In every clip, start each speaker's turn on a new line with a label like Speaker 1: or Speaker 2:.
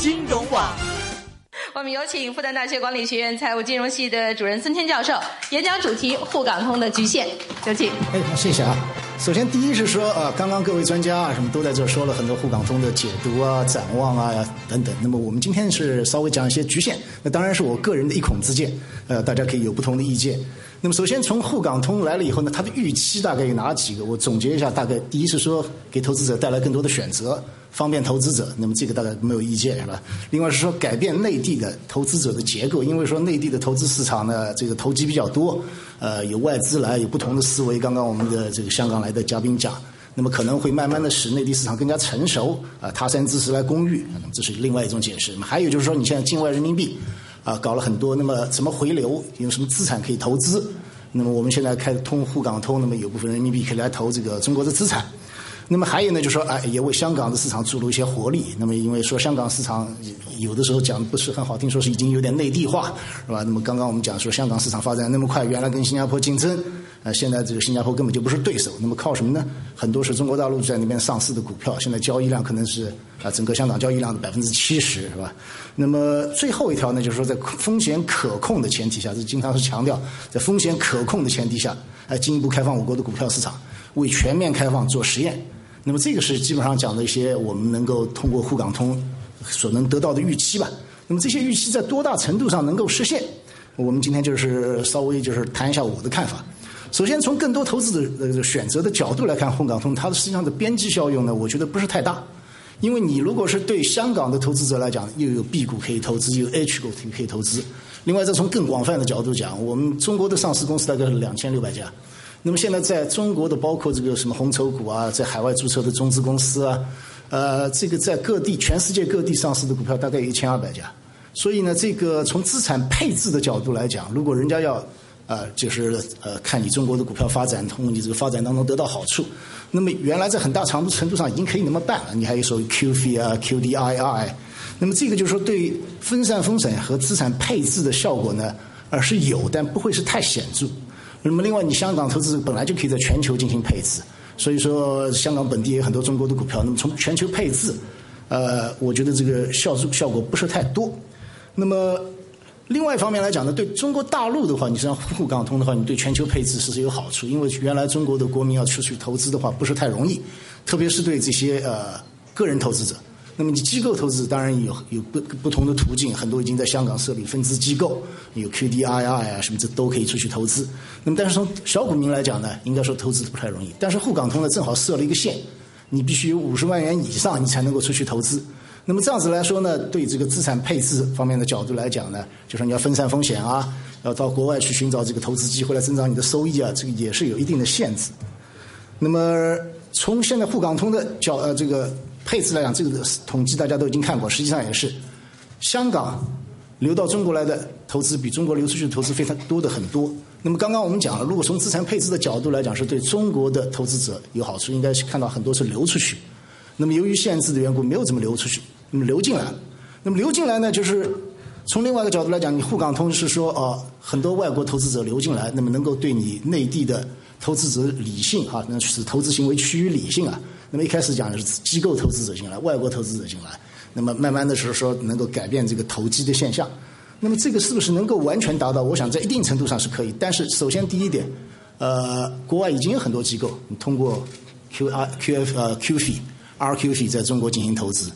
Speaker 1: 金融网。
Speaker 2: 我们有请复旦大学管理学院财务金融系的主任孙天教授，演讲主题沪港通的局限，有请。
Speaker 3: 哎，谢谢啊。首先，第一是说啊，刚刚各位专家啊，什么都在这说了很多沪港通的解读啊、展望啊等等。那么我们今天是稍微讲一些局限，那当然是我个人的一孔之见，呃，大家可以有不同的意见。那么首先从沪港通来了以后呢，它的预期大概有哪几个？我总结一下，大概第一是说给投资者带来更多的选择。方便投资者，那么这个大概没有意见是吧？另外是说改变内地的投资者的结构，因为说内地的投资市场呢，这个投机比较多，呃，有外资来，有不同的思维。刚刚我们的这个香港来的嘉宾讲，那么可能会慢慢的使内地市场更加成熟，啊，他山之石来攻玉，这是另外一种解释。还有就是说，你现在境外人民币啊搞了很多，那么怎么回流？有什么资产可以投资？那么我们现在开通沪港通，那么有部分人民币可以来投这个中国的资产。那么还有呢，就说哎，也为香港的市场注入一些活力。那么因为说香港市场有的时候讲不是很好听，说是已经有点内地化，是吧？那么刚刚我们讲说香港市场发展那么快，原来跟新加坡竞争，呃，现在这个新加坡根本就不是对手。那么靠什么呢？很多是中国大陆在那边上市的股票，现在交易量可能是啊整个香港交易量的百分之七十，是吧？那么最后一条呢，就是说在风险可控的前提下，这经常是强调在风险可控的前提下，来进一步开放我国的股票市场，为全面开放做实验。那么这个是基本上讲的一些我们能够通过沪港通所能得到的预期吧。那么这些预期在多大程度上能够实现？我们今天就是稍微就是谈一下我的看法。首先从更多投资的选择的角度来看，沪港通它的实际上的边际效用呢，我觉得不是太大。因为你如果是对香港的投资者来讲，又有 B 股可以投资，又有 H 股可以投资。另外再从更广泛的角度讲，我们中国的上市公司大概是两千六百家。那么现在在中国的，包括这个什么红筹股啊，在海外注册的中资公司啊，呃，这个在各地全世界各地上市的股票大概有一千二百家。所以呢，这个从资产配置的角度来讲，如果人家要呃，就是呃，看你中国的股票发展，从你这个发展当中得到好处，那么原来在很大程度程度上已经可以那么办了。你还有所谓 QF 啊、QDII，那么这个就是说对分散风险和资产配置的效果呢，而是有，但不会是太显著。那么，另外，你香港投资本来就可以在全球进行配置，所以说香港本地也有很多中国的股票。那么从全球配置，呃，我觉得这个效效果不是太多。那么另外一方面来讲呢，对中国大陆的话，你像沪港通的话，你对全球配置是是有好处，因为原来中国的国民要出去投资的话不是太容易，特别是对这些呃个人投资者。那么你机构投资当然有有不不同的途径，很多已经在香港设立分支机构，有 QDII 啊什么这都可以出去投资。那么但是从小股民来讲呢，应该说投资不太容易。但是沪港通呢正好设了一个线，你必须有五十万元以上，你才能够出去投资。那么这样子来说呢，对这个资产配置方面的角度来讲呢，就说你要分散风险啊，要到国外去寻找这个投资机会来增长你的收益啊，这个也是有一定的限制。那么从现在沪港通的角呃这个。配置来讲，这个统计大家都已经看过，实际上也是，香港流到中国来的投资比中国流出去的投资非常多的很多。那么刚刚我们讲了，如果从资产配置的角度来讲，是对中国的投资者有好处，应该是看到很多是流出去。那么由于限制的缘故，没有怎么流出去，那么流进来了。那么流进来呢，就是从另外一个角度来讲，你沪港通是说啊，很多外国投资者流进来，那么能够对你内地的投资者理性哈，那使投资行为趋于理性啊。那么一开始讲的是机构投资者进来，外国投资者进来，那么慢慢的是说能够改变这个投机的现象。那么这个是不是能够完全达到？我想在一定程度上是可以。但是首先第一点，呃，国外已经有很多机构通过 Q R Q F 呃 Q F R Q F 在中国进行投资。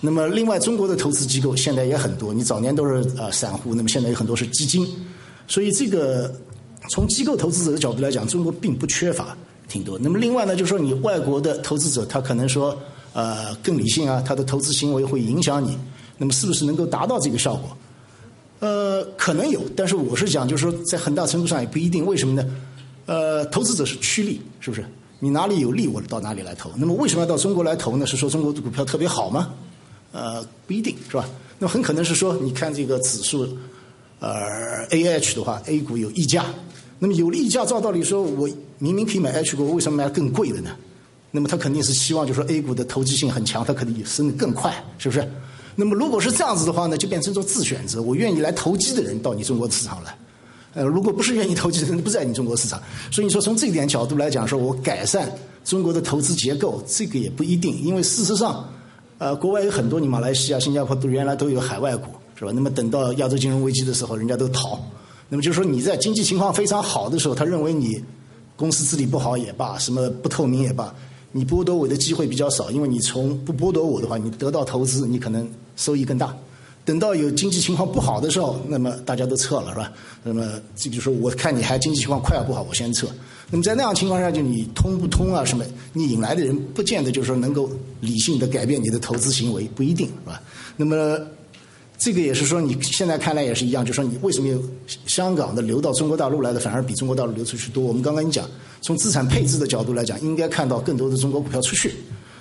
Speaker 3: 那么另外中国的投资机构现在也很多，你早年都是呃散户，那么现在有很多是基金。所以这个从机构投资者的角度来讲，中国并不缺乏。挺多。那么另外呢，就是说你外国的投资者，他可能说呃更理性啊，他的投资行为会影响你。那么是不是能够达到这个效果？呃，可能有，但是我是讲，就是说在很大程度上也不一定。为什么呢？呃，投资者是趋利，是不是？你哪里有利，我到哪里来投。那么为什么要到中国来投呢？是说中国的股票特别好吗？呃，不一定是吧？那么很可能是说，你看这个指数，呃，A H 的话，A 股有溢价。那么有溢价，照道理说，我明明可以买 H 股，为什么买更贵的呢？那么他肯定是希望，就是说 A 股的投机性很强，它可能升得更快，是不是？那么如果是这样子的话呢，就变成做自选择，我愿意来投机的人到你中国市场来，呃，如果不是愿意投机的人不在你中国市场，所以你说从这一点角度来讲，说我改善中国的投资结构，这个也不一定，因为事实上，呃，国外有很多，你马来西亚、新加坡都原来都有海外股，是吧？那么等到亚洲金融危机的时候，人家都逃。那么就是说你在经济情况非常好的时候，他认为你公司治理不好也罢，什么不透明也罢，你剥夺我的机会比较少，因为你从不剥夺我的话，你得到投资，你可能收益更大。等到有经济情况不好的时候，那么大家都撤了，是吧？那么这就说我看你还经济情况快要不好，我先撤。那么在那样情况下，就你通不通啊？什么？你引来的人不见得就是说能够理性的改变你的投资行为，不一定，是吧？那么这个也是说，你现在看来也是一样，就说你为什么有香港的流到中国大陆来的反而比中国大陆流出去多？我们刚刚已经讲，从资产配置的角度来讲，应该看到更多的中国股票出去。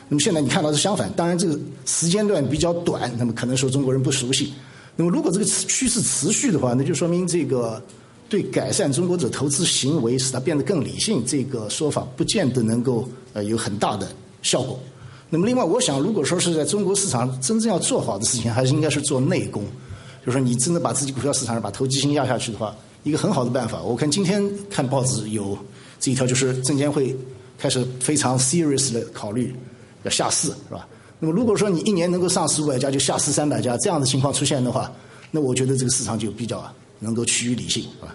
Speaker 3: 那么现在你看到是相反，当然这个时间段比较短，那么可能说中国人不熟悉。那么如果这个趋势持续的话，那就说明这个对改善中国者投资行为，使它变得更理性，这个说法不见得能够呃有很大的效果。那么另外，我想如果说是在中国市场真正要做好的事情，还是应该是做内功，就是说你真的把自己股票市场上把投机性压下去的话，一个很好的办法。我看今天看报纸有这一条，就是证监会开始非常 serious 的考虑。要下市是吧？那么如果说你一年能够上市五百家，就下市三百家，这样的情况出现的话，那我觉得这个市场就比较能够趋于理性，是吧？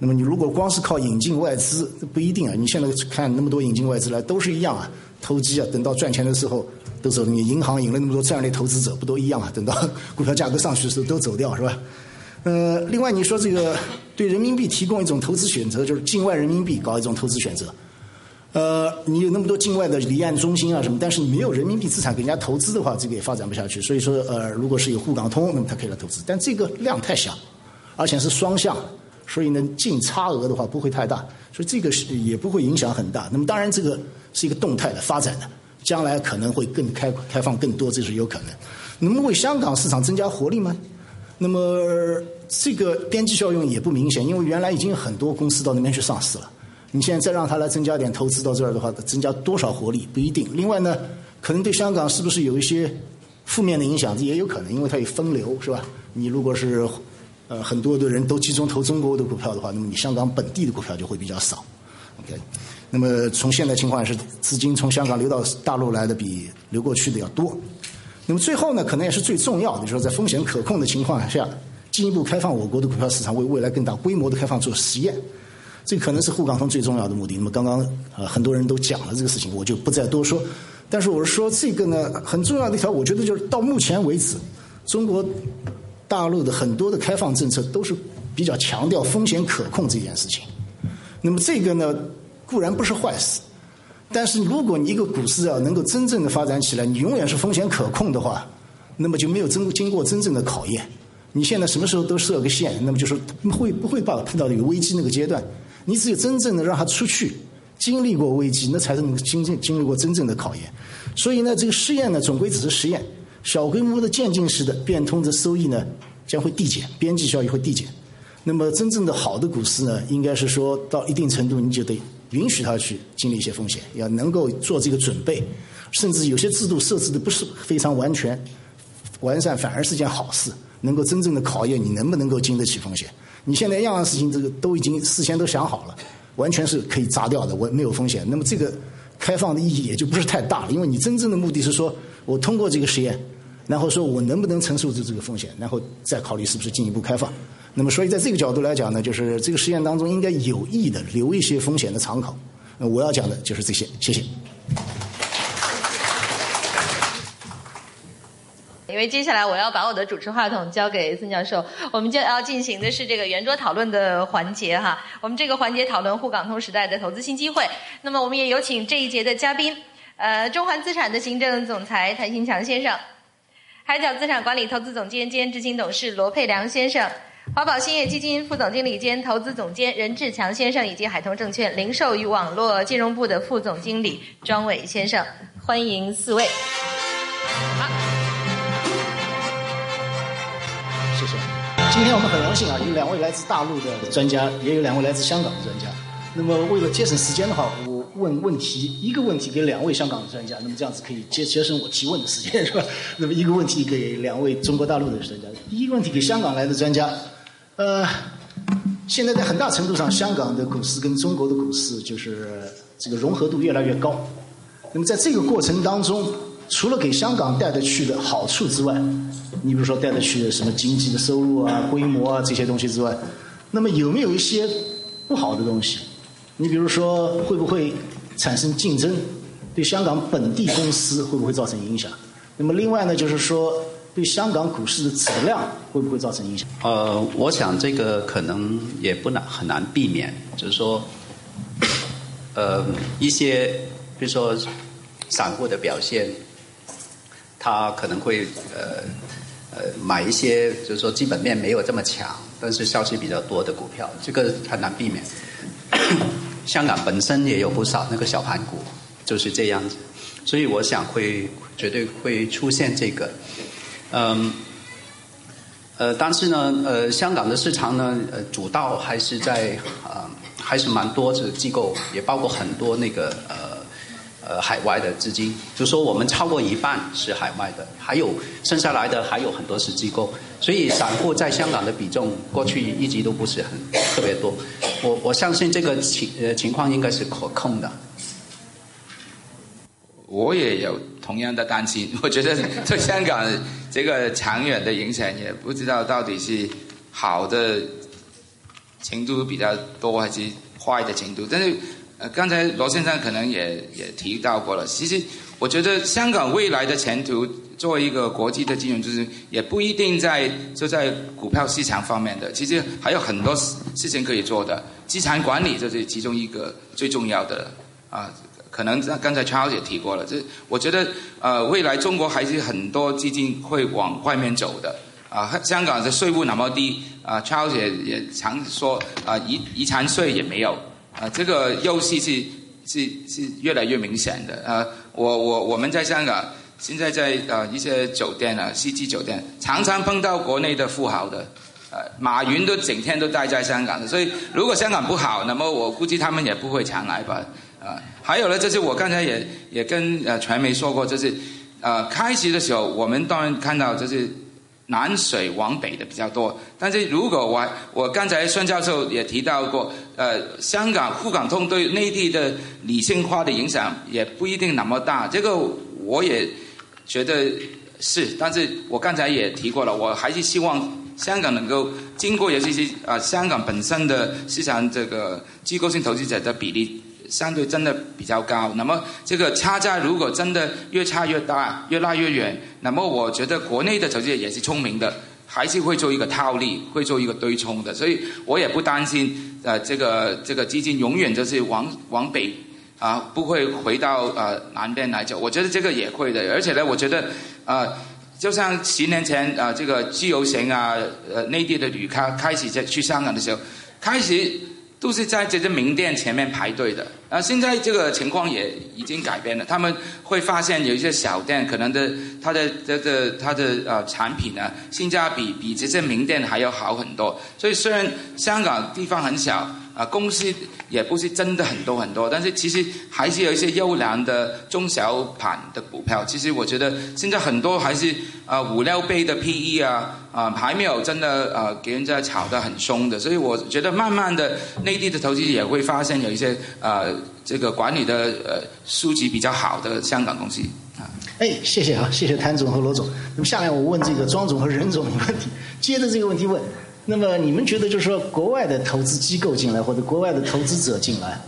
Speaker 3: 那么你如果光是靠引进外资，不一定啊。你现在看那么多引进外资来，都是一样啊，投机啊。等到赚钱的时候都走，你银行引了那么多这样的投资者，不都一样啊？等到股票价格上去的时候都走掉，是吧？呃，另外你说这个对人民币提供一种投资选择，就是境外人民币搞一种投资选择。呃，你有那么多境外的离岸中心啊什么，但是你没有人民币资产给人家投资的话，这个也发展不下去。所以说，呃，如果是有沪港通，那么它可以来投资，但这个量太小，而且是双向，所以呢，净差额的话不会太大，所以这个是也不会影响很大。那么当然，这个是一个动态的发展的，将来可能会更开开放更多，这是有可能。那么为香港市场增加活力吗？那么这个边际效用也不明显，因为原来已经有很多公司到那边去上市了。你现在再让他来增加点投资到这儿的话，增加多少活力不一定。另外呢，可能对香港是不是有一些负面的影响，也有可能，因为它有分流，是吧？你如果是呃很多的人都集中投中国的股票的话，那么你香港本地的股票就会比较少。OK，那么从现在情况是，资金从香港流到大陆来的比流过去的要多。那么最后呢，可能也是最重要的，就是说在风险可控的情况下，进一步开放我国的股票市场，为未来更大规模的开放做实验。这可能是沪港通最重要的目的。那么刚刚呃很多人都讲了这个事情，我就不再多说。但是我是说这个呢很重要的一条，我觉得就是到目前为止，中国大陆的很多的开放政策都是比较强调风险可控这件事情。那么这个呢固然不是坏事，但是如果你一个股市要能够真正的发展起来，你永远是风险可控的话，那么就没有真经过真正的考验。你现在什么时候都设个线，那么就是会不会把碰到有危机那个阶段？你只有真正的让他出去经历过危机，那才是能经经经历过真正的考验。所以呢，这个试验呢，总归只是实验，小规模的渐进式的变通的收益呢，将会递减，边际效益会递减。那么真正的好的股市呢，应该是说到一定程度，你就得允许它去经历一些风险，要能够做这个准备。甚至有些制度设置的不是非常完全完善，反而是件好事，能够真正的考验你能不能够经得起风险。你现在样样事情，这个都已经事先都想好了，完全是可以砸掉的，我没有风险。那么这个开放的意义也就不是太大了，因为你真正的目的是说我通过这个实验，然后说我能不能承受住这个风险，然后再考虑是不是进一步开放。那么所以在这个角度来讲呢，就是这个实验当中应该有意的留一些风险的敞口。那我要讲的就是这些，谢谢。
Speaker 2: 因为接下来我要把我的主持话筒交给孙教授，我们就要进行的是这个圆桌讨论的环节哈。我们这个环节讨论沪港通时代的投资新机会。那么我们也有请这一节的嘉宾，呃，中环资产的行政总裁谭新强先生，海角资产管理投资总监兼执行董事罗佩良先生，华宝兴业基金副总经理兼投资总监任志强先生，以及海通证券零售与网络金融部的副总经理庄伟先生，欢迎四位。好。
Speaker 3: 谢谢今天我们很荣幸啊，有两位来自大陆的专家，也有两位来自香港的专家。那么为了节省时间的话，我问问题，一个问题给两位香港的专家，那么这样子可以节节省我提问的时间，是吧？那么一个问题给两位中国大陆的专家，第一个问题给香港来的专家，呃，现在在很大程度上，香港的股市跟中国的股市就是这个融合度越来越高。那么在这个过程当中，除了给香港带得去的好处之外，你比如说带得去的什么经济的收入啊、规模啊这些东西之外，那么有没有一些不好的东西？你比如说会不会产生竞争？对香港本地公司会不会造成影响？那么另外呢，就是说对香港股市的质量会不会造成影响？
Speaker 1: 呃，我想这个可能也不难很难避免，就是说，呃，一些比如说散户的表现，他可能会呃呃买一些就是说基本面没有这么强，但是消息比较多的股票，这个很难避免。香港本身也有不少那个小盘股。就是这样子，所以我想会绝对会出现这个，嗯，呃，但是呢，呃，香港的市场呢，呃，主道还是在啊，还是蛮多的机构，也包括很多那个呃呃海外的资金，就说我们超过一半是海外的，还有剩下来的还有很多是机构，所以散户在香港的比重过去一直都不是很特别多，我我相信这个情呃情况应该是可控的。
Speaker 4: 我也有同样的担心，我觉得对香港这个长远的影响也不知道到底是好的程度比较多还是坏的程度。但是呃，刚才罗先生可能也也提到过了，其实我觉得香港未来的前途作为一个国际的金融中心，也不一定在就在股票市场方面的，其实还有很多事情可以做的，资产管理就是其中一个最重要的啊。可能刚才 Charles 也提过了，这我觉得呃，未来中国还是很多基金会往外面走的啊。香港的税务那么低啊，Charles 也也常说啊，遗遗产税也没有啊，这个优势是是是越来越明显的啊。我我我们在香港现在在呃一些酒店啊，西季酒店常常碰到国内的富豪的，呃，马云都整天都待在香港的，所以如果香港不好，那么我估计他们也不会常来吧。啊，还有呢，就是我刚才也也跟呃传媒说过，就是呃开始的时候，我们当然看到就是南水往北的比较多，但是如果我我刚才孙教授也提到过，呃香港沪港通对内地的理性化的影响也不一定那么大，这个我也觉得是，但是我刚才也提过了，我还是希望香港能够经过尤其是啊香港本身的市场这个机构性投资者的比例。相对真的比较高，那么这个差价如果真的越差越大，越拉越远，那么我觉得国内的投资者也是聪明的，还是会做一个套利，会做一个对冲的，所以我也不担心，呃，这个这个基金永远就是往往北啊，不会回到呃南边来走。我觉得这个也会的，而且呢，我觉得呃，就像十年前啊，这个自由行啊，呃，内地的旅客开始在去香港的时候，开始。都是在这些名店前面排队的，啊，现在这个情况也已经改变了。他们会发现有一些小店，可能的它的这个它的呃产品呢，性价比比这些名店还要好很多。所以虽然香港地方很小。啊，公司也不是真的很多很多，但是其实还是有一些优良的中小盘的股票。其实我觉得现在很多还是啊五六倍的 PE 啊啊，还没有真的啊给人家炒得很凶的。所以我觉得慢慢的内地的投资也会发现有一些啊这个管理的呃书籍比较好的香港公司啊。
Speaker 3: 哎，谢谢啊，谢谢谭总和罗总。那么下面我问这个庄总和任总的问题，接着这个问题问。那么你们觉得，就是说，国外的投资机构进来或者国外的投资者进来，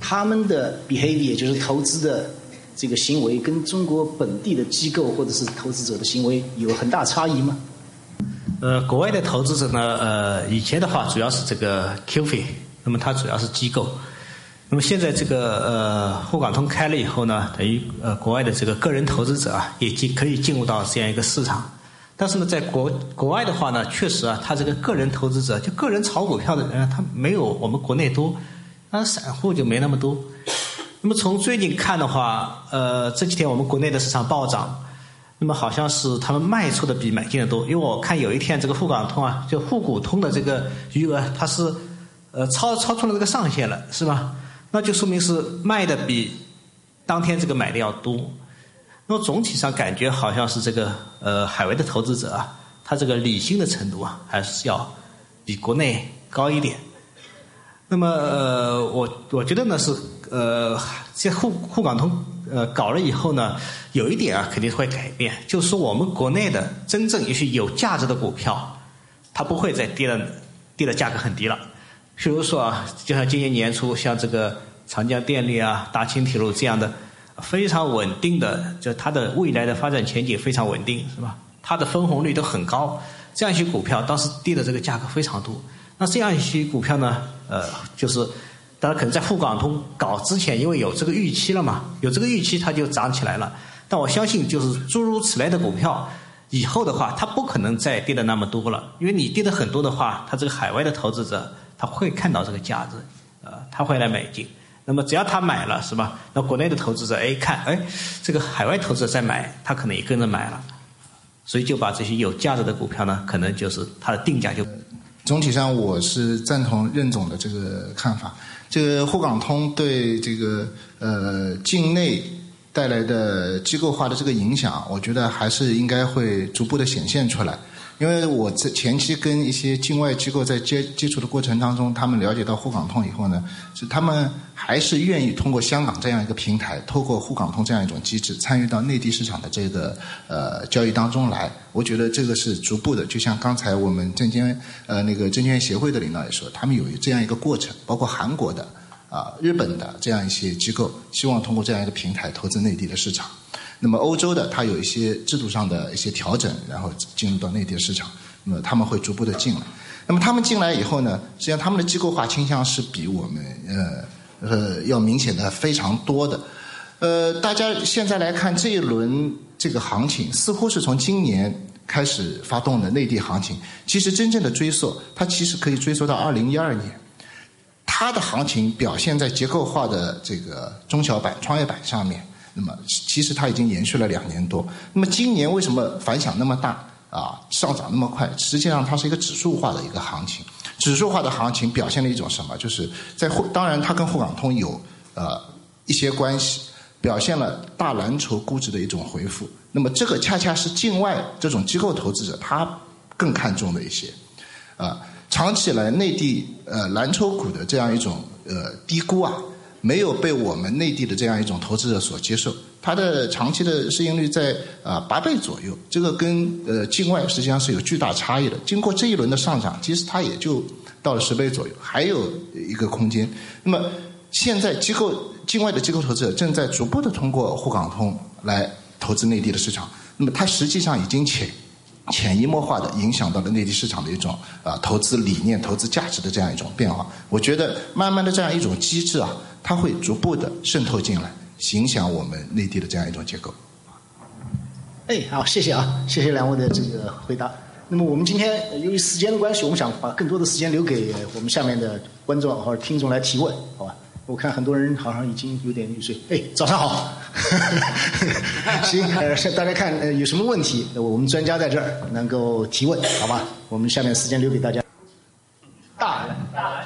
Speaker 3: 他们的 behavior，也就是投资的这个行为，跟中国本地的机构或者是投资者的行为有很大差异吗？
Speaker 5: 呃，国外的投资者呢，呃，以前的话主要是这个 QF，那么它主要是机构，那么现在这个呃沪港通开了以后呢，等于呃国外的这个个人投资者啊，也进可以进入到这样一个市场。但是呢，在国国外的话呢，确实啊，他这个个人投资者，就个人炒股票的人，他没有我们国内多，那散户就没那么多。那么从最近看的话，呃，这几天我们国内的市场暴涨，那么好像是他们卖出的比买进的多，因为我看有一天这个沪港通啊，就沪股通的这个余额，它是呃超超出了这个上限了，是吧？那就说明是卖的比当天这个买的要多。那么总体上感觉好像是这个呃海外的投资者啊，他这个理性的程度啊，还是要比国内高一点。那么呃我我觉得呢是呃这沪沪港通呃搞了以后呢，有一点啊肯定会改变，就是说我们国内的真正一些有价值的股票，它不会再跌的跌的价格很低了。比如说啊，就像今年年初像这个长江电力啊、大清铁路这样的非常稳定的，就它的未来的发展前景非常稳定，是吧？它的分红率都很高，这样一些股票当时跌的这个价格非常多。那这样一些股票呢，呃，就是大家可能在沪港通搞之前，因为有这个预期了嘛，有这个预期它就涨起来了。但我相信，就是诸如此类的股票，以后的话，它不可能再跌的那么多了，因为你跌的很多的话，它这个海外的投资者他会看到这个价值，呃，他会来买进。那么只要他买了，是吧？那国内的投资者哎看，哎，这个海外投资者在买，他可能也跟着买了。所以就把这些有价值的股票呢，可能就是它的定价就。
Speaker 6: 总体上我是赞同任总的这个看法。这个沪港通对这个呃境内带来的机构化的这个影响，我觉得还是应该会逐步的显现出来。因为我在前期跟一些境外机构在接接触的过程当中，他们了解到沪港通以后呢，是他们还是愿意通过香港这样一个平台，透过沪港通这样一种机制，参与到内地市场的这个呃交易当中来。我觉得这个是逐步的，就像刚才我们证监呃那个证券协会的领导也说，他们有这样一个过程，包括韩国的啊、日本的这样一些机构，希望通过这样一个平台投资内地的市场。那么欧洲的，它有一些制度上的一些调整，然后进入到内地市场，那么他们会逐步的进来。那么他们进来以后呢，实际上他们的机构化倾向是比我们呃呃要明显的非常多的。呃，大家现在来看这一轮这个行情，似乎是从今年开始发动的内地行情。其实真正的追溯，它其实可以追溯到二零一二年，它的行情表现在结构化的这个中小板、创业板上面。那么其实它已经延续了两年多。那么今年为什么反响那么大啊？上涨那么快？实际上它是一个指数化的一个行情。指数化的行情表现了一种什么？就是在沪，当然它跟沪港通有呃一些关系，表现了大蓝筹估值的一种回复。那么这个恰恰是境外这种机构投资者他更看重的一些啊。长期以来，内地呃蓝筹股的这样一种呃低估啊。没有被我们内地的这样一种投资者所接受，它的长期的市盈率在啊八倍左右，这个跟呃境外实际上是有巨大差异的。经过这一轮的上涨，其实它也就到了十倍左右，还有一个空间。那么现在机构境外的机构投资者正在逐步的通过沪港通来投资内地的市场，那么它实际上已经潜潜移默化的影响到了内地市场的一种啊投资理念、投资价值的这样一种变化。我觉得慢慢的这样一种机制啊。它会逐步的渗透进来，影响我们内地的这样一种结构。
Speaker 3: 哎，好，谢谢啊，谢谢两位的这个回答。那么我们今天由于时间的关系，我们想把更多的时间留给我们下面的观众或者听众来提问，好吧？我看很多人好像已经有点入睡。哎，早上好。行，呃，大家看呃有什么问题，我们专家在这儿能够提问，好吧？我们下面时间留给大家。大大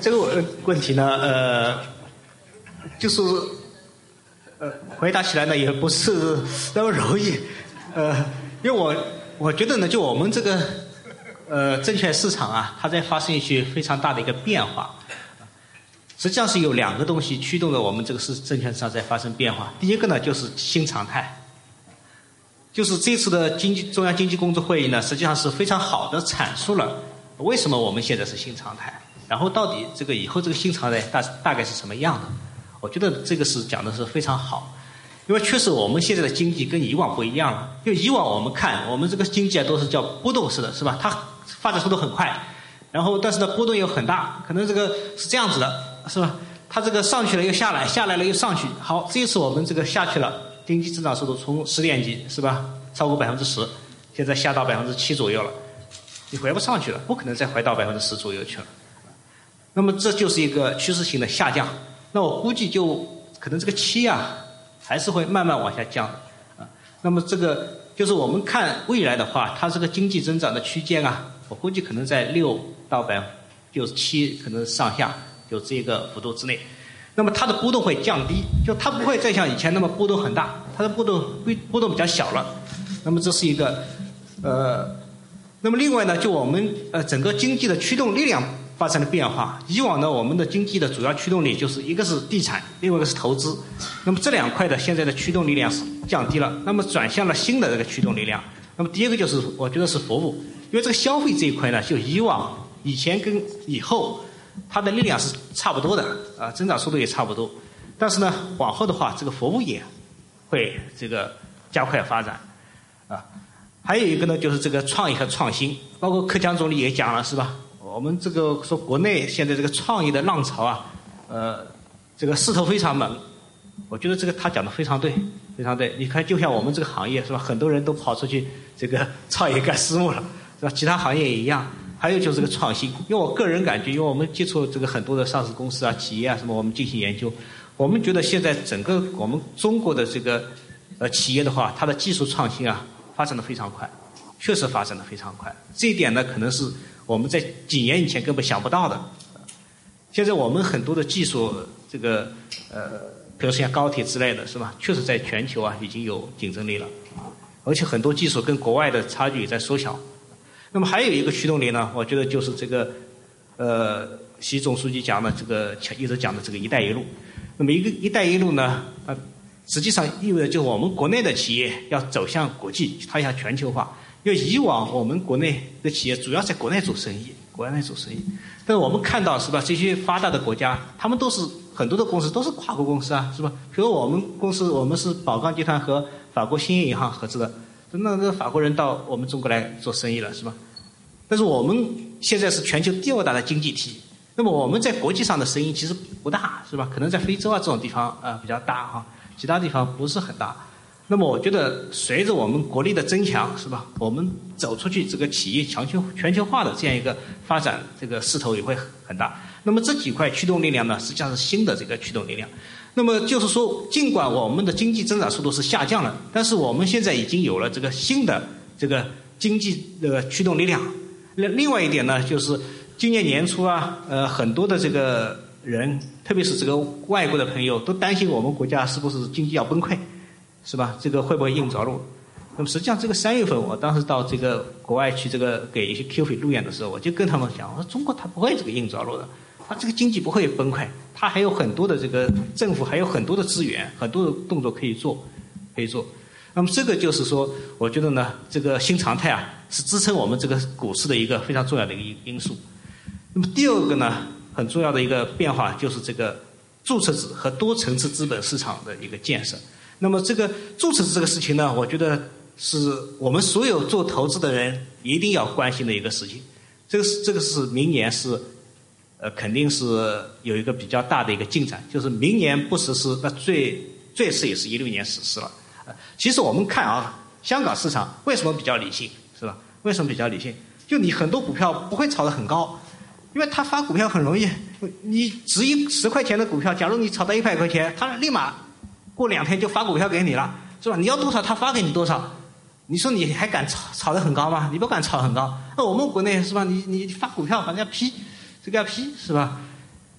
Speaker 5: 这个问问题呢，呃，就是呃，回答起来呢也不是那么容易，呃，因为我我觉得呢，就我们这个呃证券市场啊，它在发生一些非常大的一个变化，实际上是有两个东西驱动着我们这个市证券市场在发生变化。第一个呢，就是新常态，就是这次的经济中央经济工作会议呢，实际上是非常好的阐述了为什么我们现在是新常态。然后到底这个以后这个新常态大大概是什么样的？我觉得这个是讲的是非常好，因为确实我们现在的经济跟以往不一样了。因为以往我们看我们这个经济啊都是叫波动式的，是吧？它发展速度很快，然后但是呢波动又很大，可能这个是这样子的，是吧？它这个上去了又下来，下来了又上去。好，这一次我们这个下去了，经济增长速度从十点几，是吧？超过百分之十，现在下到百分之七左右了，你回不上去了，不可能再回到百分之十左右去了。那么这就是一个趋势性的下降，那我估计就可能这个七啊还是会慢慢往下降的啊。那么这个就是我们看未来的话，它这个经济增长的区间啊，我估计可能在六到百就是七可能上下就这个幅度之内。那么它的波动会降低，就它不会再像以前那么波动很大，它的波动会波动比较小了。那么这是一个呃，那么另外呢，就我们呃整个经济的驱动力量。发生了变化。以往呢，我们的经济的主要驱动力就是一个是地产，另外一个是投资。那么这两块的现在的驱动力量是降低了，那么转向了新的这个驱动力量。那么第一个就是我觉得是服务，因为这个消费这一块呢，就以往以前跟以后它的力量是差不多的啊，增长速度也差不多。但是呢，往后的话，这个服务业会这个加快发展啊。还有一个呢，就是这个创意和创新，包括克强总理也讲了，是吧？我们这个说国内现在这个创意的浪潮啊，呃，这个势头非常猛。我觉得这个他讲的非常对，非常对。你看，就像我们这个行业是吧？很多人都跑出去这个创业干私募了，是吧？其他行业也一样。还有就是个创新，因为我个人感觉，因为我们接触这个很多的上市公司啊、企业啊什么，我们进行研究，我们觉得现在整个我们中国的这个呃企业的话，它的技术创新啊发展的非常快，确实发展的非常快。这一点呢，可能是我们在几年以前根本想不到的。现在我们很多的技术，这个呃。比如说像高铁之类的是吧？确实在全球啊已经有竞争力了，而且很多技术跟国外的差距也在缩小。那么还有一个驱动力呢，我觉得就是这个，呃，习总书记讲的这个一直讲的这个“一带一路”。那么一个“一带一路”呢，呃，实际上意味着就是我们国内的企业要走向国际，它要全球化。因为以往我们国内的企业主要在国内做生意，国内做生意。但是我们看到是吧？这些发达的国家，他们都是。很多的公司都是跨国公司啊，是吧？比如我们公司，我们是宝钢集团和法国兴业银行合资的，那那法国人到我们中国来做生意了，是吧？但是我们现在是全球第二大的经济体，那么我们在国际上的生意其实不大，是吧？可能在非洲啊这种地方啊比较大哈，其他地方不是很大。那么我觉得随着我们国力的增强，是吧？我们走出去这个企业全球全球化的这样一个发展，这个势头也会很大。那么这几块驱动力量呢，实际上是新的这个驱动力量。那么就是说，尽管我们的经济增长速度是下降了，但是我们现在已经有了这个新的这个经济的驱动力量。另另外一点呢，就是今年年初啊，呃，很多的这个人，特别是这个外国的朋友，都担心我们国家是不是经济要崩溃，是吧？这个会不会硬着陆？那么实际上，这个三月份，我当时到这个国外去，这个给一些 Q 费路演的时候，我就跟他们讲，我说中国它不会这个硬着陆的。它这个经济不会崩溃，它还有很多的这个政府还有很多的资源，很多的动作可以做，可以做。那么这个就是说，我觉得呢，这个新常态啊，是支撑我们这个股市的一个非常重要的一个因素。那么第二个呢，很重要的一个变化就是这个注册制和多层次资本市场的一个建设。那么这个注册制这个事情呢，我觉得是我们所有做投资的人一定要关心的一个事情。这个是这个是明年是。呃，肯定是有一个比较大的一个进展，就是明年不实施，那最最迟也是一六年实施了。呃，其实我们看啊，香港市场为什么比较理性，是吧？为什么比较理性？就你很多股票不会炒得很高，因为他发股票很容易，你值一十块钱的股票，假如你炒到一百块钱，他立马过两天就发股票给你了，是吧？你要多少他发给你多少，你说你还敢炒炒得很高吗？你不敢炒很高。那我们国内是吧？你你发股票，反正要批。这个要批是吧？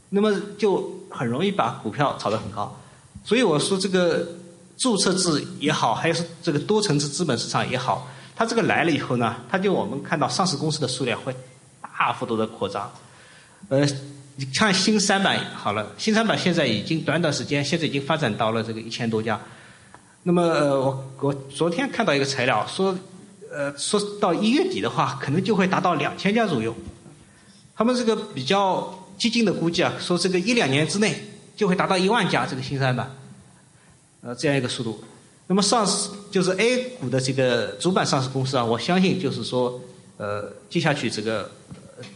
Speaker 5: 那么就很容易把股票炒得很高，所以我说这个注册制也好，还是这个多层次资本市场也好，它这个来了以后呢，它就我们看到上市公司的数量会大幅度的扩张。呃，你看新三板好了，新三板现在已经短短时间，现在已经发展到了这个一千多家。那么我我昨天看到一个材料说，呃，说到一月底的话，可能就会达到两千家左右。他们这个比较激进的估计啊，说这个一两年之内就会达到一万家这个新三板，呃，这样一个速度。那么上市就是 A 股的这个主板上市公司啊，我相信就是说，呃，接下去这个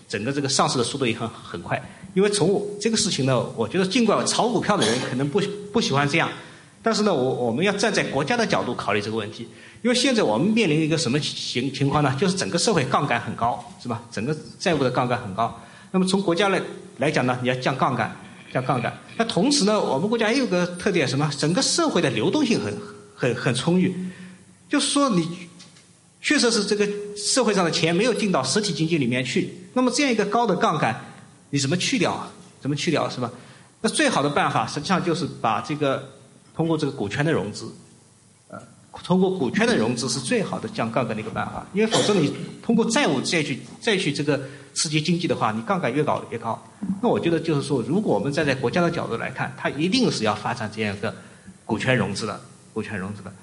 Speaker 5: 整个这个上市的速度也很很快。因为从这个事情呢，我觉得尽管炒股票的人可能不不喜欢这样，但是呢，我我们要站在国家的角度考虑这个问题。因为现在我们面临一个什么情情况呢？就是整个社会杠杆很高，是吧？整个债务的杠杆很高。那么从国家来来讲呢，你要降杠杆，降杠杆。那同时呢，我们国家也有个特点，什么？整个社会的流动性很很很充裕。就是说，你确实是这个社会上的钱没有进到实体经济里面去。那么这样一个高的杠杆，你怎么去掉啊？怎么去掉是吧？那最好的办法实际上就是把这个通过这个股权的融资。通过股权的融资是最好的降杠杆的一个办法，因为否则你通过债务再去再去这个刺激经济的话，你杠杆越搞越高。那我觉得就是说，如果我们站在国家的角度来看，它一定是要发展这样一个股权融资的，股权融资的。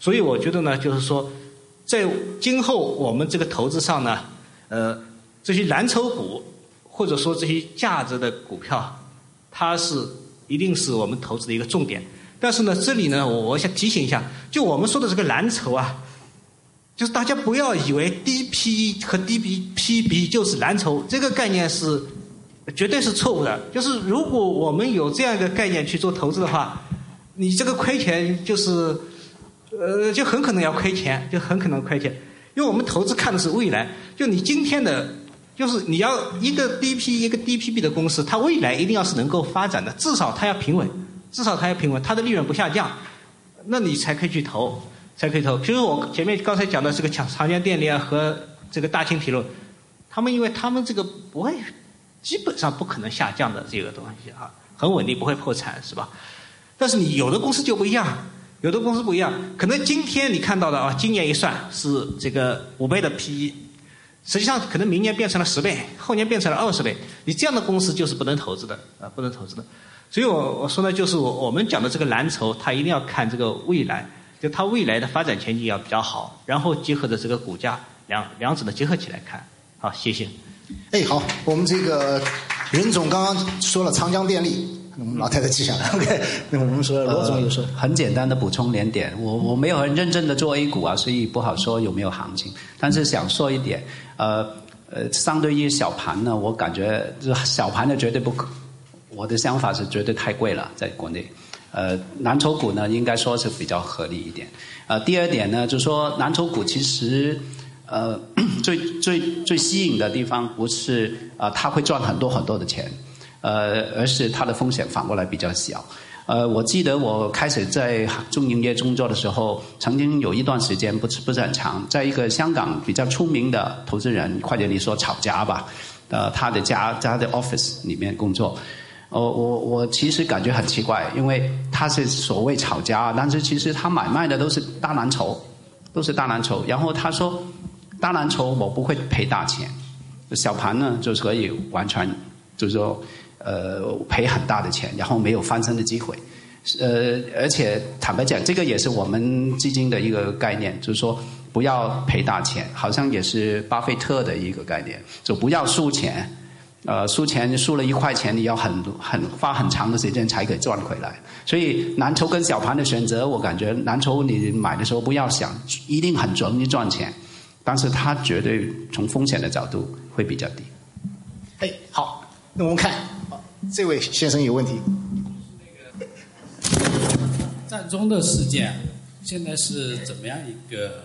Speaker 5: 所以我觉得呢，就是说，在今后我们这个投资上呢，呃，这些蓝筹股或者说这些价值的股票，它是一定是我们投资的一个重点。但是呢，这里呢，我我想提醒一下，就我们说的这个蓝筹啊，就是大家不要以为低 P 和低 B P B 就是蓝筹，这个概念是绝对是错误的。就是如果我们有这样一个概念去做投资的话，你这个亏钱就是呃，就很可能要亏钱，就很可能亏钱，因为我们投资看的是未来。就你今天的，就是你要一个低 P 一个低 P B 的公司，它未来一定要是能够发展的，至少它要平稳。至少它要平稳，它的利润不下降，那你才可以去投，才可以投。比如我前面刚才讲的这个长长江电力啊和这个大清铁路，他们因为他们这个不会，基本上不可能下降的这个东西啊，很稳定，不会破产，是吧？但是你有的公司就不一样，有的公司不一样，可能今天你看到的啊，今年一算是这个五倍的 PE，实际上可能明年变成了十倍，后年变成了二十倍，你这样的公司就是不能投资的啊，不能投资的。所以我我说呢，就是我我们讲的这个蓝筹，它一定要看这个未来，就它未来的发展前景要比较好，然后结合着这个股价，两两者的结合起来看。好，谢谢。
Speaker 3: 哎，好，我们这个任总刚刚说了长江电力，我们老太太记下来。OK，那我们说罗总有说，
Speaker 1: 很简单的补充两点，我我没有很认真的做 A 股啊，所以不好说有没有行情。但是想说一点，呃呃，相对于小盘呢，我感觉这小盘的绝对不可。我的想法是绝对太贵了，在国内，呃，蓝筹股呢应该说是比较合理一点。呃，第二点呢，就是说蓝筹股其实，呃，最最最吸引的地方不是啊，它会赚很多很多的钱，呃，而是它的风险反过来比较小。呃，我记得我开始在中营业工作的时候，曾经有一段时间不是不是很长，在一个香港比较出名的投资人，或者你说炒家吧，呃，他的家他的 office 里面工作。我，我我其实感觉很奇怪，因为他是所谓炒家，但是其实他买卖的都是大蓝筹，都是大蓝筹。然后他说，大蓝筹我不会赔大钱，小盘呢就可以完全就是说呃赔很大的钱，然后没有翻身的机会。呃，而且坦白讲，这个也是我们基金的一个概念，就是说不要赔大钱，好像也是巴菲特的一个概念，就不要输钱。呃，输钱输了一块钱，你要很很花很长的时间才可以赚回来。所以蓝筹跟小盘的选择，我感觉蓝筹你买的时候不要想一定很容易赚钱，但是它绝对从风险的角度会比较低。
Speaker 3: 哎，好，那我们看，这位先生有问题。
Speaker 7: 战中的事件现在是怎么样一个？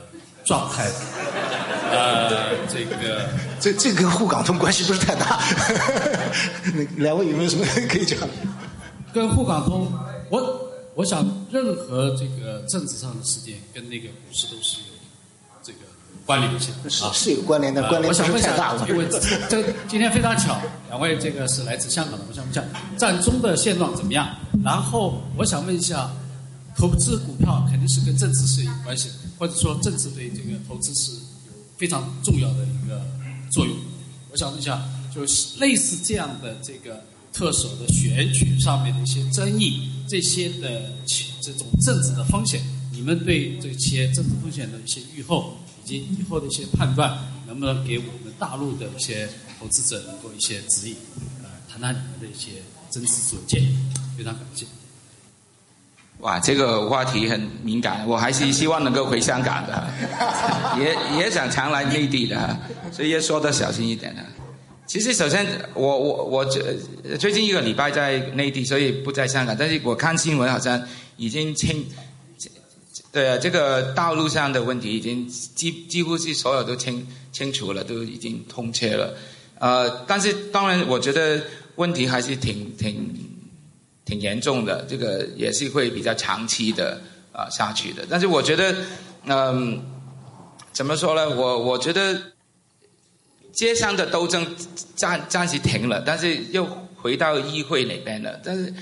Speaker 7: 状态，呃，这个
Speaker 3: 这这跟沪港通关系不是太大，两位有没有什么可以讲？
Speaker 7: 跟沪港通，我我想任何这个政治上的事件跟那个股市都是有这个关联性，
Speaker 3: 是是有关联的，关联性太大了。
Speaker 7: 因为这今天非常巧，两位这个是来自香港的，我想问一下战中的现状怎么样？然后我想问一下，投资股票肯定是跟政治是有关系的。或者说政治对这个投资是有非常重要的一个作用。我想问一下，就是类似这样的这个特首的选举上面的一些争议，这些的这种政治的风险，你们对这些政治风险的一些预后以及以后的一些判断，能不能给我们大陆的一些投资者能够一些指引？呃，谈谈你们的一些真实所见，非常感谢。
Speaker 4: 哇，这个话题很敏感，我还是希望能够回香港的，也也想常来内地的，所以要说的小心一点的。其实，首先，我我我最最近一个礼拜在内地，所以不在香港。但是我看新闻，好像已经清，对啊，这个道路上的问题已经几几乎是所有都清清楚了，都已经通车了。呃，但是当然，我觉得问题还是挺挺。挺严重的，这个也是会比较长期的啊下去的。但是我觉得，嗯，怎么说呢？我我觉得街上的斗争暂暂时停了，但是又回到议会那边了。但是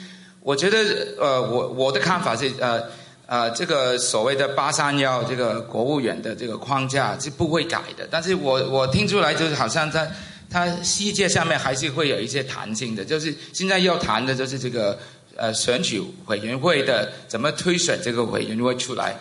Speaker 4: 我觉得，呃，我我的看法是，呃呃，这个所谓的八三幺这个国务院的这个框架是不会改的，但是我我听出来就是好像在它细节上面还是会有一些弹性的，就是现在要谈的就是这个呃选举委员会的怎么推选这个委员会出来，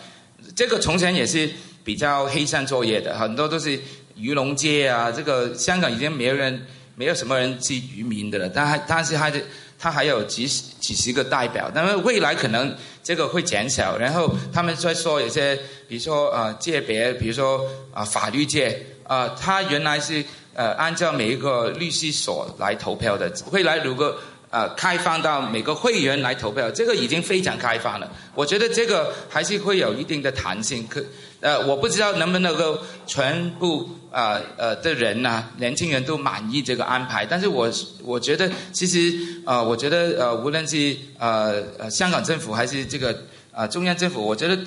Speaker 4: 这个从前也是比较黑山作业的，很多都是渔农界啊，这个香港已经没有人没有什么人是渔民的了，但还但是还是。他还有几十几十个代表，但是未来可能这个会减少。然后他们在说有些，比如说呃界别，比如说啊法律界啊，他原来是呃按照每一个律师所来投票的。未来如果呃开放到每个会员来投票，这个已经非常开放了。我觉得这个还是会有一定的弹性。可呃我不知道能不能够全部。啊呃的人呐，年轻人都满意这个安排，但是我我觉得其实呃，我觉得呃，无论是呃呃香港政府还是这个啊中央政府，我觉得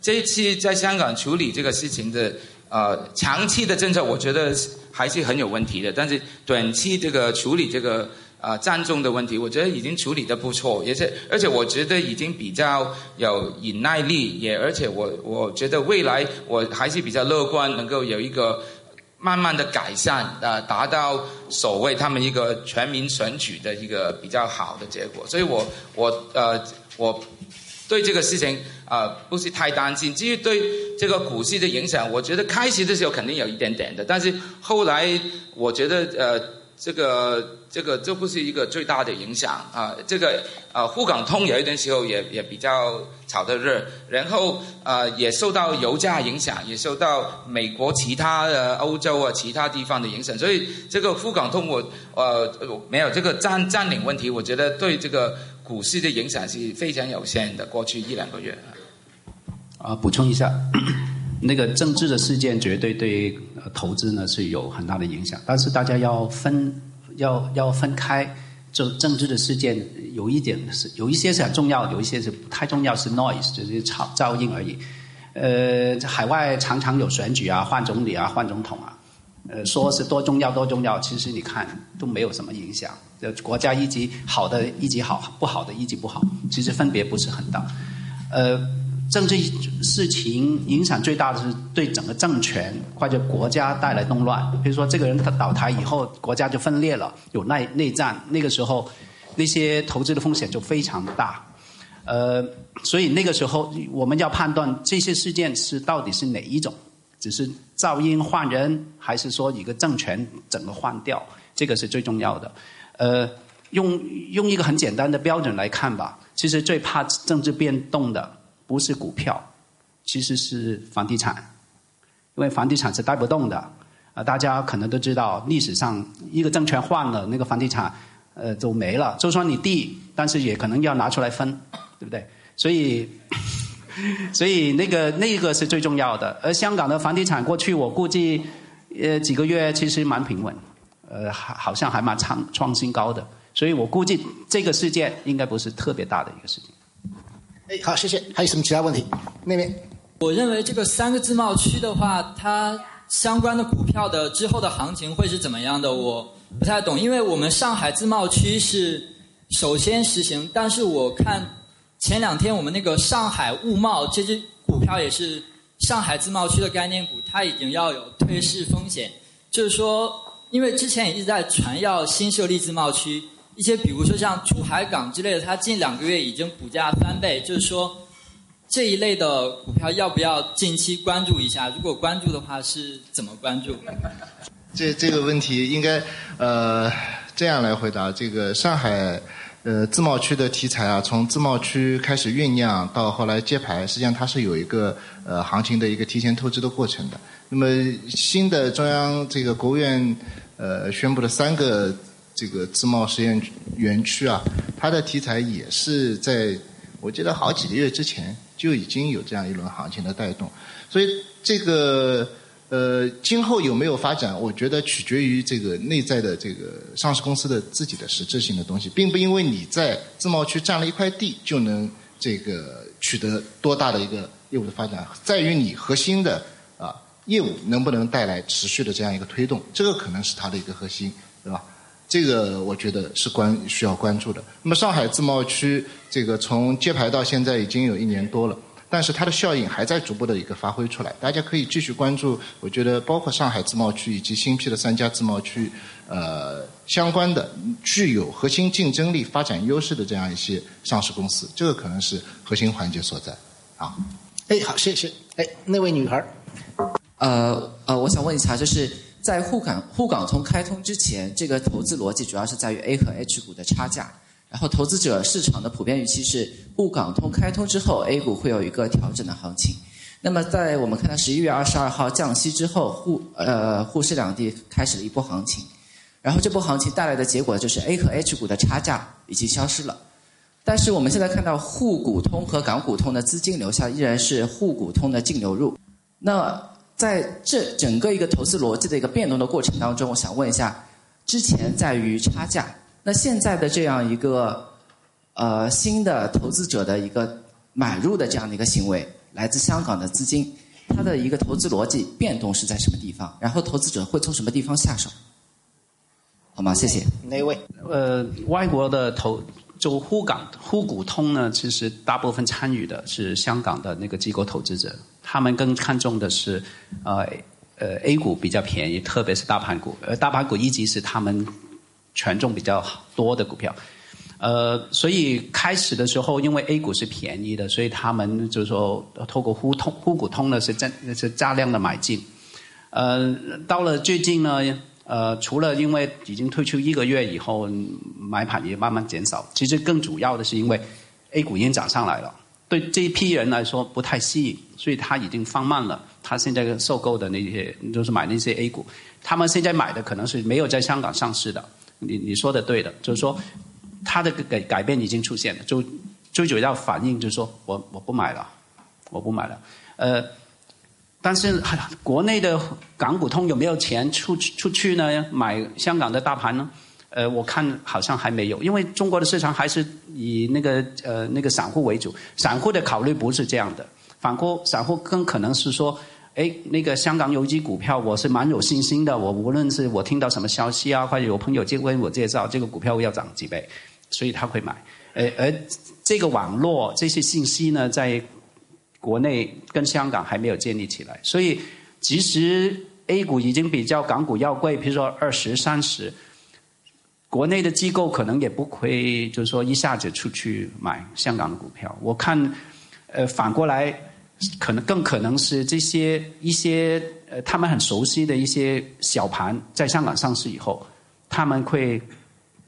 Speaker 4: 这一次在香港处理这个事情的呃长期的政策，我觉得还是很有问题的。但是短期这个处理这个啊占中的问题，我觉得已经处理的不错，也是而且我觉得已经比较有忍耐力，也而且我我觉得未来我还是比较乐观，能够有一个。慢慢的改善，呃，达到所谓他们一个全民选举的一个比较好的结果，所以我我呃我对这个事情啊不是太担心。至于对这个股市的影响，我觉得开始的时候肯定有一点点的，但是后来我觉得呃。这个这个这不是一个最大的影响啊！这个啊沪港通有一段时候也也比较炒得热，然后啊也受到油价影响，也受到美国其他的欧洲啊其他地方的影响，所以这个沪港通我呃没有这个占占领问题，我觉得对这个股市的影响是非常有限的。过去一两个月
Speaker 1: 啊，补充一下。那个政治的事件绝对对投资呢是有很大的影响，但是大家要分要要分开，政政治的事件有一点是有一些是很重要，有一些是不太重要，是 noise 就是噪噪音而已。呃，海外常常有选举啊，换总理啊，换总统啊，呃，说是多重要多重要，其实你看都没有什么影响。呃，国家一级好的一级好，不好的一级不好，其实分别不是很大。呃。政治事情影响最大的是对整个政权或者国家带来动乱。比如说，这个人他倒台以后，国家就分裂了，有内内战，那个时候那些投资的风险就非常大。呃，所以那个时候我们要判断这些事件是到底是哪一种，只是噪音换人，还是说一个政权整个换掉，这个是最重要的。呃，用用一个很简单的标准来看吧，其实最怕政治变动的。不是股票，其实是房地产，因为房地产是带不动的。啊，大家可能都知道，历史上一个政权换了，那个房地产呃就没了。就算你地，但是也可能要拿出来分，对不对？所以，所以那个那个是最重要的。而香港的房地产过去，我估计呃几个月其实蛮平稳，呃，好好像还蛮创创新高的。所以我估计这个事件应该不是特别大的一个事情。
Speaker 3: 哎，好，谢谢。还有什么其他问题？那边，
Speaker 8: 我认为这个三个自贸区的话，它相关的股票的之后的行情会是怎么样的？我不太懂，因为我们上海自贸区是首先实行，但是我看前两天我们那个上海物贸这只股票也是上海自贸区的概念股，它已经要有退市风险，就是说，因为之前也一直在传要新设立自贸区。一些比如说像珠海港之类的，它近两个月已经股价翻倍，就是说这一类的股票要不要近期关注一下？如果关注的话，是怎么关注？
Speaker 6: 这这个问题应该呃这样来回答：这个上海呃自贸区的题材啊，从自贸区开始酝酿到后来揭牌，实际上它是有一个呃行情的一个提前透支的过程的。那么新的中央这个国务院呃宣布的三个。这个自贸实验园区啊，它的题材也是在我记得好几个月之前就已经有这样一轮行情的带动，所以这个呃今后有没有发展，我觉得取决于这个内在的这个上市公司的自己的实质性的东西，并不因为你在自贸区占了一块地就能这个取得多大的一个业务的发展，在于你核心的啊业务能不能带来持续的这样一个推动，这个可能是它的一个核心，对吧？这个我觉得是关需要关注的。那么上海自贸区这个从揭牌到现在已经有一年多了，但是它的效应还在逐步的一个发挥出来。大家可以继续关注，我觉得包括上海自贸区以及新批的三家自贸区，呃，相关的具有核心竞争力、发展优势的这样一些上市公司，这个可能是核心环节所在。啊，
Speaker 3: 哎，好，谢谢。哎，那位女孩。
Speaker 9: 呃呃，我想问一下，就是在沪港沪港通开通之前，这个投资逻辑主要是在于 A 和 H 股的差价。然后投资者市场的普遍预期是沪港通开通之后，A 股会有一个调整的行情。那么在我们看到十一月二十二号降息之后，沪呃沪市两地开始了一波行情。然后这波行情带来的结果就是 A 和 H 股的差价已经消失了。但是我们现在看到沪股通和港股通的资金流向依然是沪股通的净流入。那在这整个一个投资逻辑的一个变动的过程当中，我想问一下，之前在于差价，那现在的这样一个呃新的投资者的一个买入的这样的一个行为，来自香港的资金，它的一个投资逻辑变动是在什么地方？然后投资者会从什么地方下手？好吗？谢谢。
Speaker 3: 哪位？
Speaker 1: 呃，外国的投。就沪港沪股通呢，其实大部分参与的是香港的那个机构投资者，他们更看重的是，呃呃 A 股比较便宜，特别是大盘股，呃大盘股一直是他们权重比较多的股票，呃所以开始的时候，因为 A 股是便宜的，所以他们就是说透过沪通沪股通呢是增是大量的买进，呃到了最近呢。呃，除了因为已经退出一个月以后，买盘也慢慢减少。其实更主要的是因为 A 股已经涨上来了，对这一批人来说不太吸引，所以他已经放慢了。他现在收购的那些，就是买那些 A 股，他们现在买的可能是没有在香港上市的。你你说的对的，就是说他的改改变已经出现了，就最主要反应就是说我我不买了，我不买了，呃。但是国内的港股通有没有钱出出去呢？买香港的大盘呢？呃，我看好像还没有，因为中国的市场还是以那个呃那个散户为主。散户的考虑不是这样的，反过散户更可能是说，哎，那个香港有一只股票我是蛮有信心的，我无论是我听到什么消息啊，或者有朋友就跟我介绍这个股票要涨几倍，所以他会买。呃，而这个网络这些信息呢，在。国内跟香港还没有建立起来，所以其实 A 股已经比较港股要贵，比如说二十三十。国内的机构可能也不会，就是说一下子出去买香港的股票。我看，呃，反过来，可能更可能是这些一些呃他们很熟悉的一些小盘在香港上市以后，他们会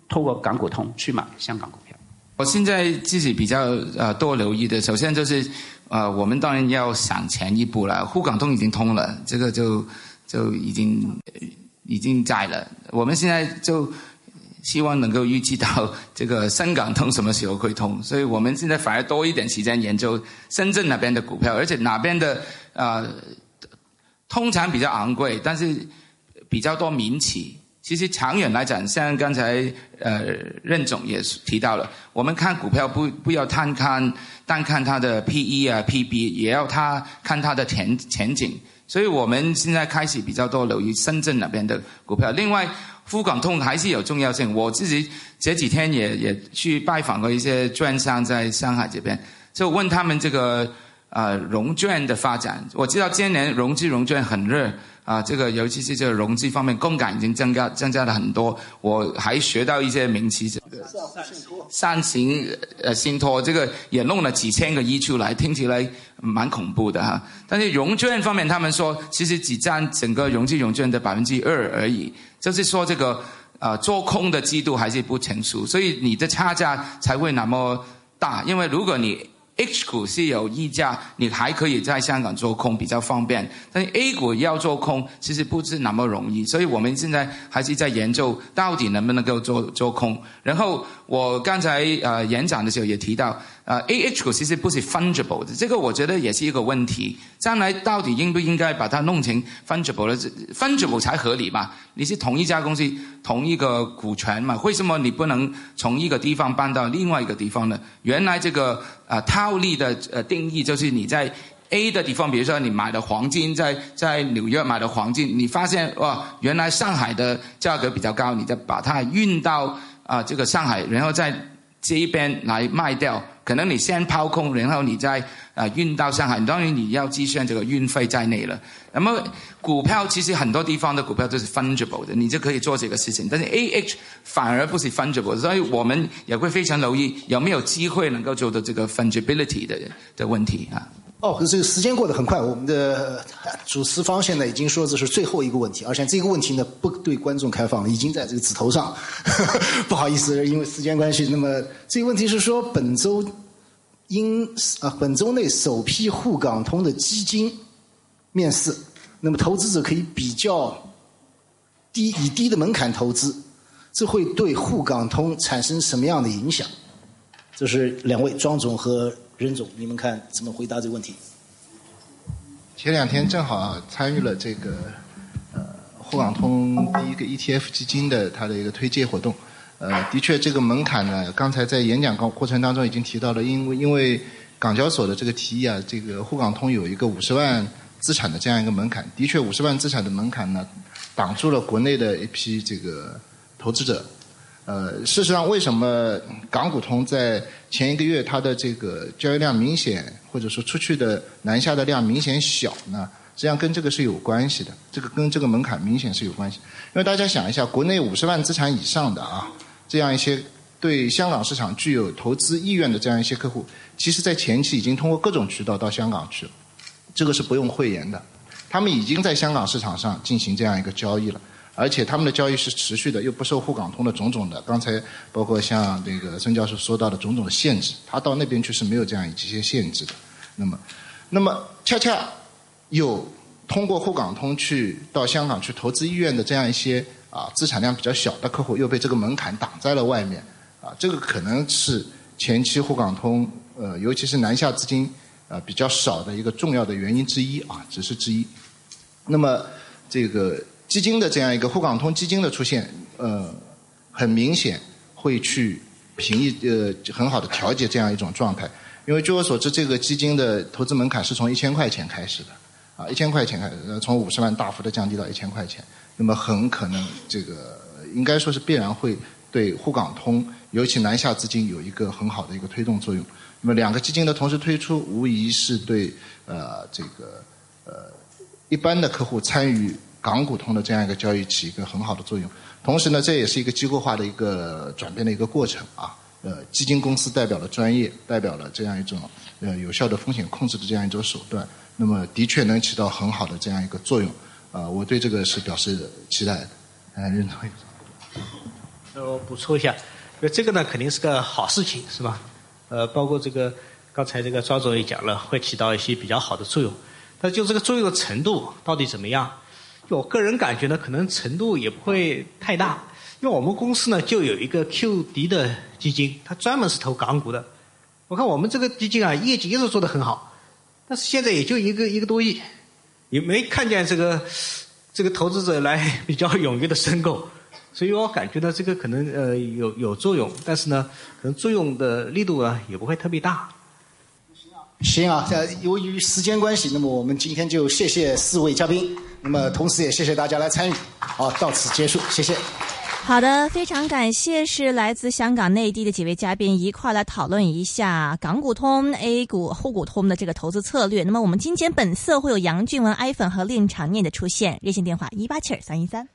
Speaker 1: 透过港股通去买香港股票。
Speaker 4: 我现在自己比较呃多留意的，首先就是。呃，我们当然要想前一步了。沪港通已经通了，这个就就已经已经在了。我们现在就希望能够预计到这个深港通什么时候会通，所以我们现在反而多一点时间研究深圳那边的股票，而且哪边的啊通常比较昂贵，但是比较多民企。其实长远来讲，像刚才呃任总也提到了，我们看股票不不要单看单看它的 P E 啊 P B，也要它看它的前前景。所以我们现在开始比较多留意深圳那边的股票。另外，沪港通还是有重要性。我自己这几天也也去拜访过一些券商在上海这边，就问他们这个呃融券的发展。我知道今年融资融券很热。啊，这个尤其是这个融资方面，杠杆已经增加增加了很多。我还学到一些名词，这个上行呃信托，这个也弄了几千个亿出来，听起来蛮恐怖的哈。但是融券方面，他们说其实只占整个融资融券的百分之二而已，就是说这个呃做空的制度还是不成熟，所以你的差价才会那么大。因为如果你 H 股是有溢价，你还可以在香港做空比较方便，但是 A 股要做空其实不是那么容易，所以我们现在还是在研究到底能不能够做做空。然后我刚才呃演讲的时候也提到。呃，A H 股其实不是 fungible 的，这个我觉得也是一个问题。将来到底应不应该把它弄成 fungible 的？fungible 才合理嘛？你是同一家公司，同一个股权嘛？为什么你不能从一个地方搬到另外一个地方呢？原来这个呃套利的呃定义就是你在 A 的地方，比如说你买的黄金，在在纽约买的黄金，你发现哇，原来上海的价格比较高，你再把它运到啊这个上海，然后再这一边来卖掉。可能你先抛空，然后你再啊运到上海，当然你要计算这个运费在内了。那么股票其实很多地方的股票都是 fungible 的，你就可以做这个事情。但是 A H 反而不是 fungible，所以我们也会非常留意有没有机会能够做到这个 fungibility 的的问题啊。
Speaker 3: 哦，这个时间过得很快，我们的主持方现在已经说这是最后一个问题，而且这个问题呢不对观众开放，已经在这个纸头上。不好意思，因为时间关系，那么这个问题是说本周因啊本周内首批沪港通的基金面试，那么投资者可以比较低以低的门槛投资，这会对沪港通产生什么样的影响？这是两位庄总和。任总，你们看怎么回答这个问题？
Speaker 6: 前两天正好参与了这个呃沪港通第一个 ETF 基金的它的一个推介活动。呃，的确这个门槛呢，刚才在演讲过过程当中已经提到了，因为因为港交所的这个提议啊，这个沪港通有一个五十万资产的这样一个门槛。的确，五十万资产的门槛呢，挡住了国内的一批这个投资者。呃，事实上，为什么港股通在前一个月它的这个交易量明显，或者说出去的南下的量明显小呢？实际上跟这个是有关系的，这个跟这个门槛明显是有关系。因为大家想一下，国内五十万资产以上的啊，这样一些对香港市场具有投资意愿的这样一些客户，其实在前期已经通过各种渠道到香港去了，这个是不用讳言的，他们已经在香港市场上进行这样一个交易了。而且他们的交易是持续的，又不受沪港通的种种的，刚才包括像那个孙教授说到的种种的限制，他到那边去是没有这样一些限制的。那么，那么恰恰有通过沪港通去到香港去投资意愿的这样一些啊资产量比较小的客户，又被这个门槛挡在了外面。啊，这个可能是前期沪港通呃，尤其是南下资金啊比较少的一个重要的原因之一啊，只是之一。那么这个。基金的这样一个沪港通基金的出现，呃，很明显会去平抑呃很好的调节这样一种状态。因为据我所知，这个基金的投资门槛是从一千块钱开始的，啊，一千块钱开始，从五十万大幅的降低到一千块钱，那么很可能这个应该说是必然会对沪港通，尤其南下资金有一个很好的一个推动作用。那么两个基金的同时推出，无疑是对呃这个呃一般的客户参与。港股通的这样一个交易起一个很好的作用，同时呢，这也是一个机构化的一个转变的一个过程啊。呃，基金公司代表了专业，代表了这样一种呃有效的风险控制的这样一种手段，那么的确能起到很好的这样一个作用啊。我对这个是表示期待的，呃，认同。
Speaker 5: 那我补充一下，那这个呢肯定是个好事情，是吧？呃，包括这个刚才这个庄总也讲了，会起到一些比较好的作用，但就这个作用的程度到底怎么样？我个人感觉呢，可能程度也不会太大，因为我们公司呢就有一个 QD 的基金，它专门是投港股的。我看我们这个基金啊，业绩一直做得很好，但是现在也就一个一个多亿，也没看见这个这个投资者来 比较踊跃的申购，所以我感觉呢，这个可能呃有有作用，但是呢，可能作用的力度啊也不会特别大。
Speaker 3: 行啊，在由于时间关系，那么我们今天就谢谢四位嘉宾，那么同时也谢谢大家来参与。好，到此结束，谢谢。
Speaker 10: 好的，非常感谢是来自香港、内地的几位嘉宾一块来讨论一下港股通、A 股、沪股通的这个投资策略。那么我们今天本色会有杨俊文、艾粉和令长念的出现，热线电话一八七二三一三。